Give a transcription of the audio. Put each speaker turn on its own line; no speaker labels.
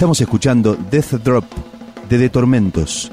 Estamos escuchando Death Drop de De Tormentos.